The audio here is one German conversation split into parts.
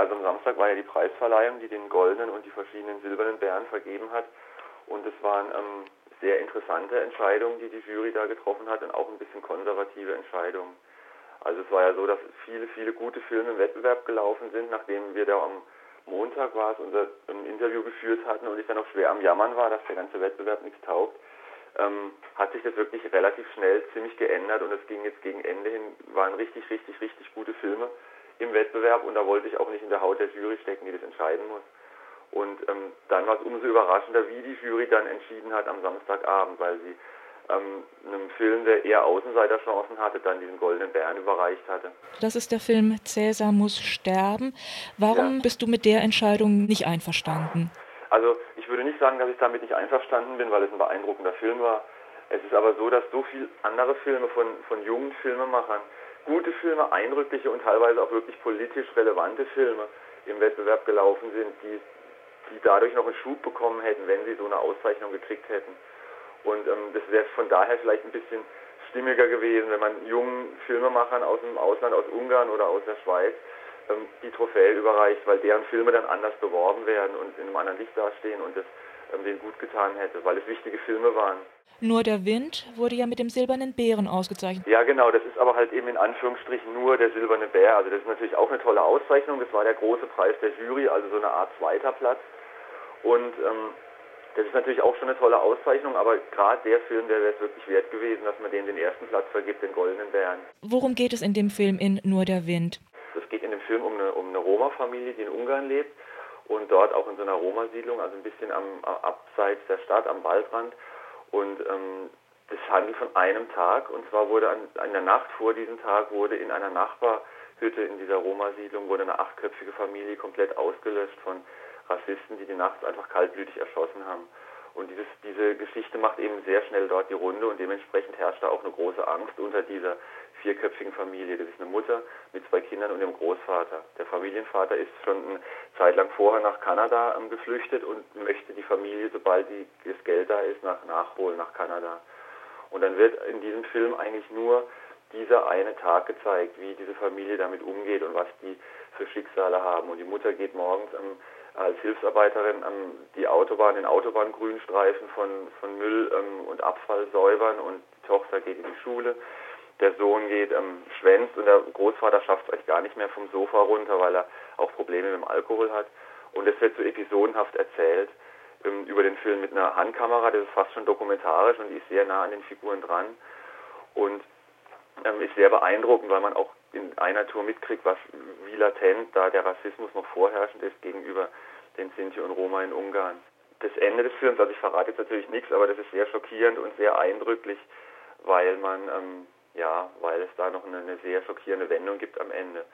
Also am Samstag war ja die Preisverleihung, die den goldenen und die verschiedenen silbernen Bären vergeben hat. Und es waren ähm, sehr interessante Entscheidungen, die die Jury da getroffen hat und auch ein bisschen konservative Entscheidungen. Also es war ja so, dass viele, viele gute Filme im Wettbewerb gelaufen sind, nachdem wir da am Montag war es unser ähm, Interview geführt hatten und ich dann auch schwer am Jammern war, dass der ganze Wettbewerb nichts taugt, ähm, hat sich das wirklich relativ schnell ziemlich geändert und es ging jetzt gegen Ende hin, waren richtig, richtig, richtig gute Filme im Wettbewerb und da wollte ich auch nicht in der Haut der Jury stecken, die das entscheiden muss. Und ähm, dann war es umso überraschender, wie die Jury dann entschieden hat am Samstagabend, weil sie ähm, einem Film, der eher Außenseiterchancen hatte, dann diesen Goldenen Bären überreicht hatte. Das ist der Film Cäsar muss sterben. Warum ja. bist du mit der Entscheidung nicht einverstanden? Also ich würde nicht sagen, dass ich damit nicht einverstanden bin, weil es ein beeindruckender Film war. Es ist aber so, dass so viele andere Filme von, von jungen Filmemachern, gute Filme, eindrückliche und teilweise auch wirklich politisch relevante Filme im Wettbewerb gelaufen sind, die, die dadurch noch einen Schub bekommen hätten, wenn sie so eine Auszeichnung gekriegt hätten. Und ähm, das wäre von daher vielleicht ein bisschen stimmiger gewesen, wenn man jungen Filmemachern aus dem Ausland, aus Ungarn oder aus der Schweiz, ähm, die Trophäe überreicht, weil deren Filme dann anders beworben werden und in einem anderen Licht dastehen und das ähm, denen gut getan hätte, weil es wichtige Filme waren. Nur der Wind wurde ja mit dem silbernen Bären ausgezeichnet. Ja, genau, das ist aber halt eben in Anführungsstrichen nur der silberne Bär. Also das ist natürlich auch eine tolle Auszeichnung. Das war der große Preis der Jury, also so eine Art zweiter Platz. Und ähm, das ist natürlich auch schon eine tolle Auszeichnung, aber gerade der Film, der wäre es wirklich wert gewesen, dass man den den ersten Platz vergibt, den Goldenen Bären. Worum geht es in dem Film in Nur der Wind? Es geht in dem Film um eine, um eine Roma-Familie, die in Ungarn lebt und dort auch in so einer Roma-Siedlung, also ein bisschen am, abseits der Stadt, am Waldrand. Und ähm, das handelt von einem Tag und zwar wurde an, an der Nacht vor diesem Tag wurde in einer Nachbarhütte in dieser Roma-Siedlung wurde eine achtköpfige Familie komplett ausgelöscht von Rassisten, die die nachts einfach kaltblütig erschossen haben. Und dieses, diese Geschichte macht eben sehr schnell dort die Runde und dementsprechend herrscht da auch eine große Angst unter dieser vierköpfigen Familie. Das ist eine Mutter mit zwei Kindern und dem Großvater. Der Familienvater ist schon eine Zeit lang vorher nach Kanada ähm, geflüchtet und möchte die Familie, sobald die, das Geld da ist, nach, nachholen nach Kanada. Und dann wird in diesem Film eigentlich nur dieser eine Tag gezeigt, wie diese Familie damit umgeht und was die für Schicksale haben. Und die Mutter geht morgens ähm, als Hilfsarbeiterin ähm, die Autobahn, den Autobahngrünstreifen von, von Müll ähm, und Abfall säubern und die Tochter geht in die Schule. Der Sohn geht ähm, schwänzt und der Großvater schafft es eigentlich gar nicht mehr vom Sofa runter, weil er auch Probleme mit dem Alkohol hat. Und es wird so episodenhaft erzählt ähm, über den Film mit einer Handkamera, das ist fast schon dokumentarisch und die ist sehr nah an den Figuren dran. Und ähm, ist sehr beeindruckend, weil man auch in einer Tour mitkriegt, was wie latent da der Rassismus noch vorherrschend ist gegenüber den Sinti und Roma in Ungarn. Das Ende des Films, also ich verrate jetzt natürlich nichts, aber das ist sehr schockierend und sehr eindrücklich, weil man ähm, ja, weil es da noch eine, eine sehr schockierende Wendung gibt am Ende.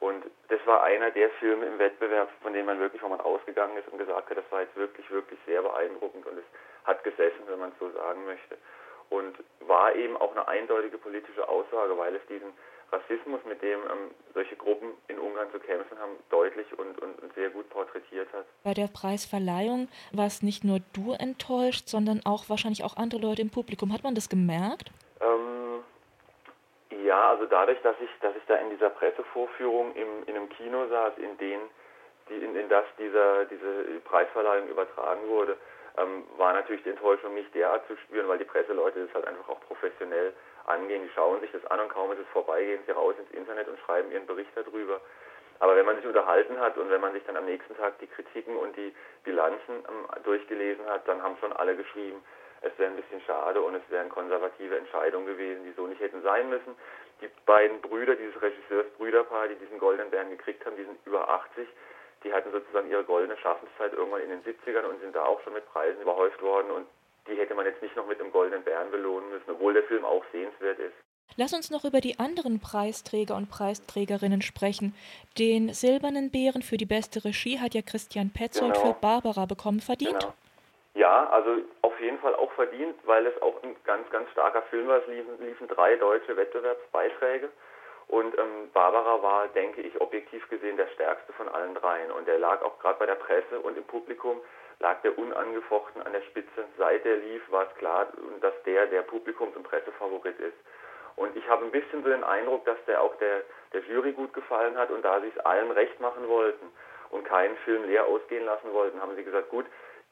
Und das war einer der Filme im Wettbewerb, von dem man wirklich, wo man ausgegangen ist und gesagt hat, das war jetzt wirklich, wirklich sehr beeindruckend und es hat gesessen, wenn man es so sagen möchte und war eben auch eine eindeutige politische Aussage, weil es diesen Rassismus, mit dem ähm, solche Gruppen in Ungarn zu kämpfen haben, deutlich und, und, und, sehr gut porträtiert hat. Bei der Preisverleihung war es nicht nur du enttäuscht, sondern auch wahrscheinlich auch andere Leute im Publikum. Hat man das gemerkt? Ähm, ja, also dadurch, dass ich, dass ich da in dieser Pressevorführung im, in einem Kino saß, in, den, die, in, in das dieser, diese Preisverleihung übertragen wurde, ähm, war natürlich die Enttäuschung nicht derart zu spüren, weil die Presseleute das halt einfach auch professionell angehen. Die schauen sich das an und kaum ist es vorbei, gehen sie raus ins Internet und schreiben ihren Bericht darüber. Aber wenn man sich unterhalten hat und wenn man sich dann am nächsten Tag die Kritiken und die Bilanzen ähm, durchgelesen hat, dann haben schon alle geschrieben, es wäre ein bisschen schade und es wären konservative Entscheidungen gewesen, die so nicht hätten sein müssen. Die beiden Brüder, dieses Regisseursbrüderpaar, die diesen Goldenen Bären gekriegt haben, die sind über 80 die hatten sozusagen ihre goldene Schaffenszeit irgendwann in den 70ern und sind da auch schon mit Preisen überhäuft worden und die hätte man jetzt nicht noch mit einem goldenen Bären belohnen müssen, obwohl der Film auch sehenswert ist. Lass uns noch über die anderen Preisträger und Preisträgerinnen sprechen. Den silbernen Bären für die beste Regie hat ja Christian Petzold genau. für Barbara bekommen. Verdient? Genau. Ja, also auf jeden Fall auch verdient, weil es auch ein ganz, ganz starker Film war. Es liefen, liefen drei deutsche Wettbewerbsbeiträge. Und ähm, Barbara war, denke ich, objektiv gesehen der stärkste von allen dreien. Und er lag auch gerade bei der Presse und im Publikum, lag der unangefochten an der Spitze. Seit er lief, war es klar, dass der der Publikums- und Pressefavorit ist. Und ich habe ein bisschen so den Eindruck, dass der auch der, der Jury gut gefallen hat und da sie es allen recht machen wollten und keinen Film leer ausgehen lassen wollten, haben sie gesagt, gut,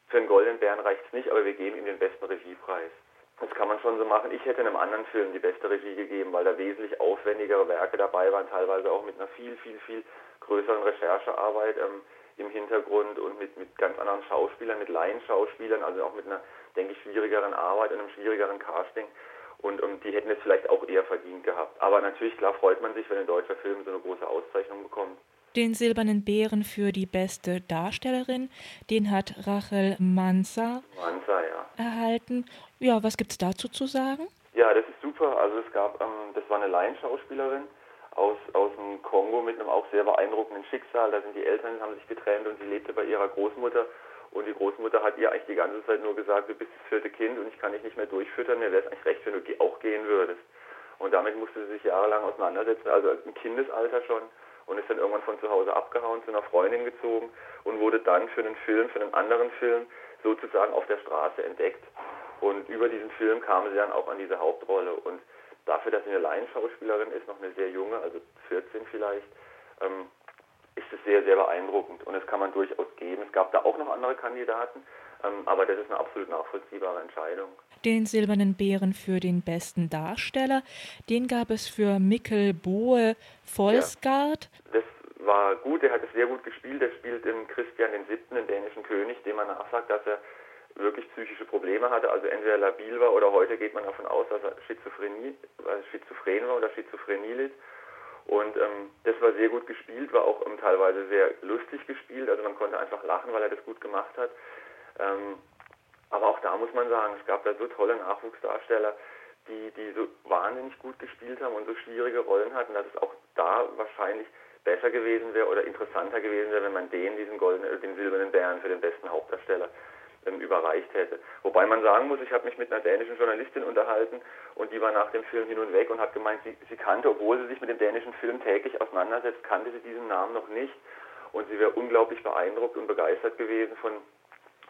für einen Goldenen Bären reicht es nicht, aber wir geben ihm den besten Regiepreis. Das kann man schon so machen. Ich hätte einem anderen Film die beste Regie gegeben, weil da wesentlich aufwendigere Werke dabei waren, teilweise auch mit einer viel, viel, viel größeren Recherchearbeit ähm, im Hintergrund und mit, mit ganz anderen Schauspielern, mit Laienschauspielern, also auch mit einer, denke ich, schwierigeren Arbeit und einem schwierigeren Casting. Und um, die hätten es vielleicht auch eher verdient gehabt. Aber natürlich, klar, freut man sich, wenn ein deutscher Film so eine große Auszeichnung bekommt. Den Silbernen Bären für die beste Darstellerin, den hat Rachel Manza, Manza ja. erhalten. Ja, was gibt es dazu zu sagen? Ja, das ist super. Also es gab, ähm, das war eine Laienschauspielerin aus, aus dem Kongo mit einem auch sehr beeindruckenden Schicksal. Da sind die Eltern, haben sich getrennt und sie lebte bei ihrer Großmutter und die Großmutter hat ihr eigentlich die ganze Zeit nur gesagt, du bist das vierte Kind und ich kann dich nicht mehr durchfüttern, mir wäre es eigentlich recht, wenn du auch gehen würdest. Und damit musste sie sich jahrelang auseinandersetzen, also im Kindesalter schon und ist dann irgendwann von zu Hause abgehauen, zu einer Freundin gezogen und wurde dann für einen Film, für einen anderen Film sozusagen auf der Straße entdeckt. Und über diesen Film kam sie dann auch an diese Hauptrolle. Und dafür, dass sie eine Laienschauspielerin ist, noch eine sehr junge, also 14 vielleicht, ähm, ist es sehr, sehr beeindruckend. Und das kann man durchaus gab da auch noch andere Kandidaten, ähm, aber das ist eine absolut nachvollziehbare Entscheidung. Den Silbernen Bären für den besten Darsteller, den gab es für Mikkel Boe Volsgaard. Ja, das war gut, er hat es sehr gut gespielt. Er spielt im Christian VII., den dänischen König, dem man nachsagt, dass er wirklich psychische Probleme hatte, also entweder labil war oder heute geht man davon aus, dass er Schizophrenie, also Schizophren war oder Schizophrenie litt. Und ähm, das war sehr gut gespielt, war auch ähm, teilweise sehr lustig gespielt. Also man konnte einfach lachen, weil er das gut gemacht hat. Ähm, aber auch da muss man sagen, es gab da so tolle Nachwuchsdarsteller, die, die so wahnsinnig gut gespielt haben und so schwierige Rollen hatten, dass es auch da wahrscheinlich besser gewesen wäre oder interessanter gewesen wäre, wenn man denen diesen goldenen, den silbernen Bären für den besten Hauptdarsteller ähm, überreicht hätte. Wobei man sagen muss, ich habe mich mit einer dänischen Journalistin unterhalten und die war nach dem Film hin und weg und hat gemeint, sie, sie kannte, obwohl sie sich mit dem dänischen Film täglich auseinandersetzt, kannte sie diesen Namen noch nicht und sie wäre unglaublich beeindruckt und begeistert gewesen von,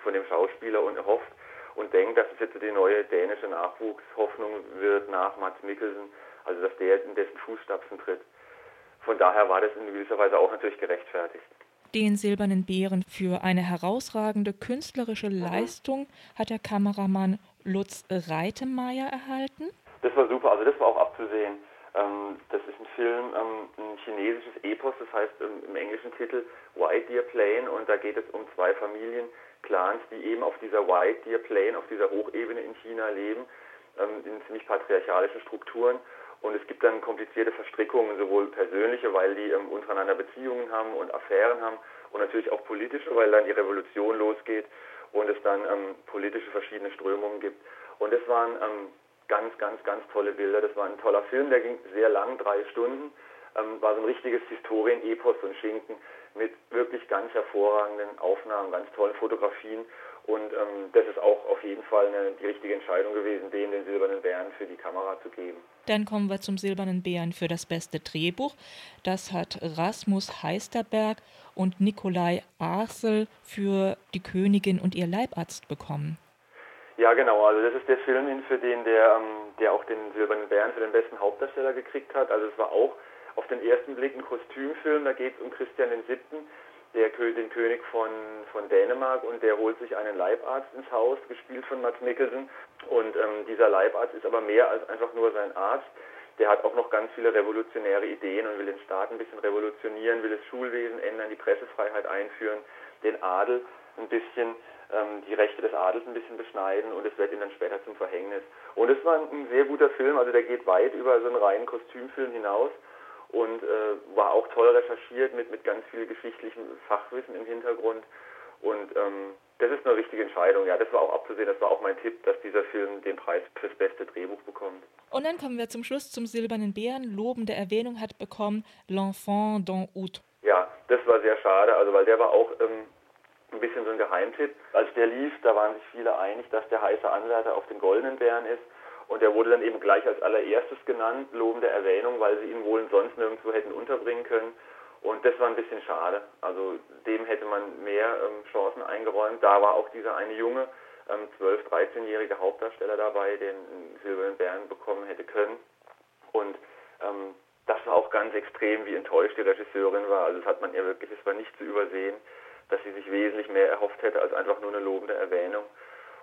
von dem Schauspieler und hofft und denkt, dass es jetzt die neue dänische Nachwuchshoffnung wird nach Mats Mikkelsen, also dass der in dessen Fußstapfen tritt. Von daher war das in gewisser Weise auch natürlich gerechtfertigt. Den Silbernen Bären für eine herausragende künstlerische Leistung hat der Kameramann Lutz Reitemeyer erhalten. Das war super, also das war auch abzusehen. Ähm, das ist ein Film, ähm, ein chinesisches Epos, das heißt im englischen Titel White Deer Plain und da geht es um zwei Familienclans, die eben auf dieser White Deer Plain, auf dieser Hochebene in China leben, ähm, in ziemlich patriarchalischen Strukturen und es gibt dann komplizierte Verstrickungen, sowohl persönliche, weil die ähm, untereinander Beziehungen haben und Affären haben, und natürlich auch politische, weil dann die Revolution losgeht und es dann ähm, politische verschiedene Strömungen gibt. Und es waren ähm, ganz, ganz, ganz tolle Bilder. Das war ein toller Film, der ging sehr lang, drei Stunden. Ähm, war so ein richtiges Historien-Epos und Schinken mit wirklich ganz hervorragenden Aufnahmen, ganz tollen Fotografien und ähm, das ist auch auf jeden Fall eine, die richtige Entscheidung gewesen, denen den Silbernen Bären für die Kamera zu geben. Dann kommen wir zum Silbernen Bären für das beste Drehbuch. Das hat Rasmus Heisterberg und Nikolai Arsel für Die Königin und ihr Leibarzt bekommen. Ja, genau. Also das ist der Film, für den der, ähm, der auch den Silbernen Bären für den besten Hauptdarsteller gekriegt hat. Also es war auch auf den ersten Blick ein Kostümfilm. Da geht es um Christian VII., der, den König von, von Dänemark und der holt sich einen Leibarzt ins Haus, gespielt von Matt Mikkelsen. Und ähm, dieser Leibarzt ist aber mehr als einfach nur sein Arzt. Der hat auch noch ganz viele revolutionäre Ideen und will den Staat ein bisschen revolutionieren, will das Schulwesen ändern, die Pressefreiheit einführen, den Adel ein bisschen, ähm, die Rechte des Adels ein bisschen beschneiden und es wird ihm dann später zum Verhängnis. Und es war ein sehr guter Film, also der geht weit über so einen reinen Kostümfilm hinaus und äh, war auch toll recherchiert mit, mit ganz viel geschichtlichem Fachwissen im Hintergrund. Und ähm, das ist eine richtige Entscheidung. Ja, das war auch abzusehen. Das war auch mein Tipp, dass dieser Film den Preis fürs beste Drehbuch bekommt. Und dann kommen wir zum Schluss zum Silbernen Bären. Lobende Erwähnung hat bekommen L'Enfant d'en Août. Ja, das war sehr schade, also weil der war auch ähm, ein bisschen so ein Geheimtipp. Als der lief, da waren sich viele einig, dass der heiße Anwärter auf den Goldenen Bären ist. Und er wurde dann eben gleich als allererstes genannt, lobende Erwähnung, weil sie ihn wohl sonst nirgendwo hätten unterbringen können. Und das war ein bisschen schade. Also dem hätte man mehr ähm, Chancen eingeräumt. Da war auch dieser eine junge, ähm, 12-, 13-jährige Hauptdarsteller dabei, den einen Silbernen Bären bekommen hätte können. Und ähm, das war auch ganz extrem, wie enttäuscht die Regisseurin war. Also das hat man ihr wirklich, es war nicht zu übersehen, dass sie sich wesentlich mehr erhofft hätte als einfach nur eine lobende Erwähnung.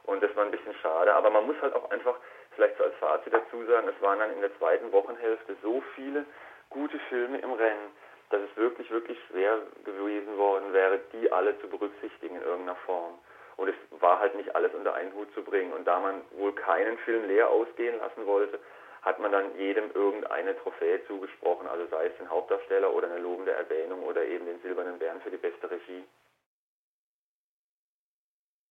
Und das war ein bisschen schade. Aber man muss halt auch einfach vielleicht so als Fazit dazu sagen, es waren dann in der zweiten Wochenhälfte so viele gute Filme im Rennen, dass es wirklich, wirklich schwer gewesen worden wäre, die alle zu berücksichtigen in irgendeiner Form. Und es war halt nicht alles unter einen Hut zu bringen. Und da man wohl keinen Film leer ausgehen lassen wollte, hat man dann jedem irgendeine Trophäe zugesprochen, also sei es den Hauptdarsteller oder eine lobende Erwähnung oder eben den Silbernen Bären für die beste Regie.